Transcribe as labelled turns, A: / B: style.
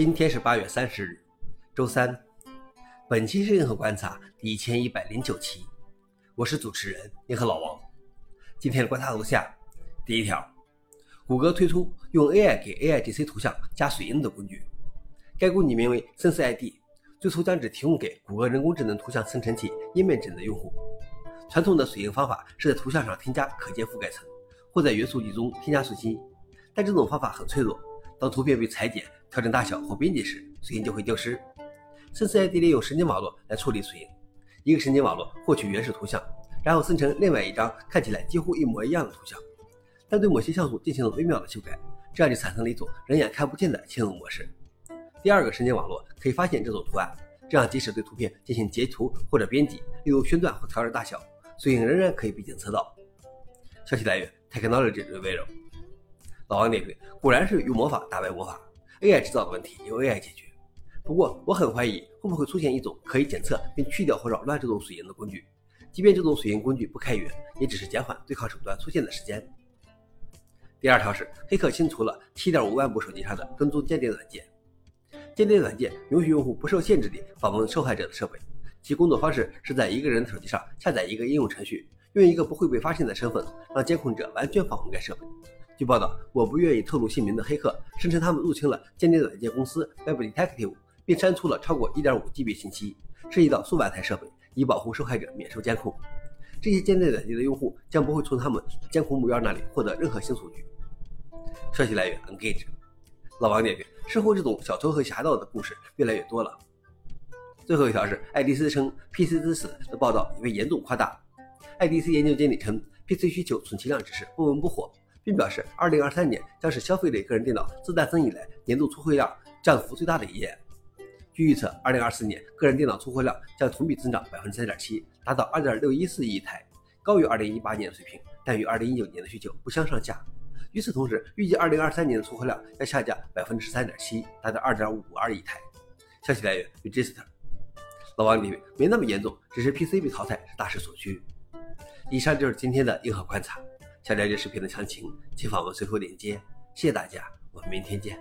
A: 今天是八月三十日，周三。本期是银河观察第一千一百零九期，我是主持人银河老王。今天的观察如下：第一条，谷歌推出用 AI 给 AIGC 图像加水印的工具，该工具名为 SenseID，最初将只提供给谷歌人工智能图像生成器页面帧的用户。传统的水印方法是在图像上添加可见覆盖层，或在元素集中添加信息，但这种方法很脆弱，当图片被裁剪。调整大小或编辑时，水印就会丢失。SenseID 利用神经网络来处理水印，一个神经网络获取原始图像，然后生成另外一张看起来几乎一模一样的图像，但对某些像素进行了微妙的修改，这样就产生了一种人眼看不见的嵌入模式。第二个神经网络可以发现这种图案，这样即使对图片进行截图或者编辑，例如宣段或调整大小，水印仍然可以被检测到。消息来源：Technology Review。老王点评：果然是用魔法打败魔法。AI 制造的问题由 AI 解决，不过我很怀疑会不会出现一种可以检测并去掉或扰乱这种水印的工具，即便这种水印工具不开源，也只是减缓对抗手段出现的时间。第二条是，黑客清除了7.5万部手机上的跟踪间谍软件。间谍软件允许用户不受限制地访问受害者的设备，其工作方式是在一个人的手机上下载一个应用程序，用一个不会被发现的身份让监控者完全访问该设备。据报道，我不愿意透露姓名的黑客声称他们入侵了间谍软件公司 Web Detective，并删除了超过 1.5GB 信息，涉及到数万台设备，以保护受害者免受监控。这些间谍软件的用户将不会从他们监控目标那里获得任何新数据。消息来源：Engage。老王点评：似乎这种小偷和侠盗的故事越来越多了。最后一条是，爱迪斯称 PC 之死的报道已被严重夸大。爱迪斯研究经理称，PC 需求存其量只是不温不火。并表示，2023年将是消费类个人电脑自诞生以来年度出货量降幅最大的一年。据预测，2024年个人电脑出货量将同比增长3.7%，达到2.614亿台，高于2018年的水平，但与2019年的需求不相上下。与此同时，预计2023年的出货量将下降13.7%，达到2.552亿台。消息来源：Register。老王点评：没那么严重，只是 PC 被淘汰是大势所趋。以上就是今天的硬核观察。想了解视频的详情，请访问随后链接。谢谢大家，我们明天见。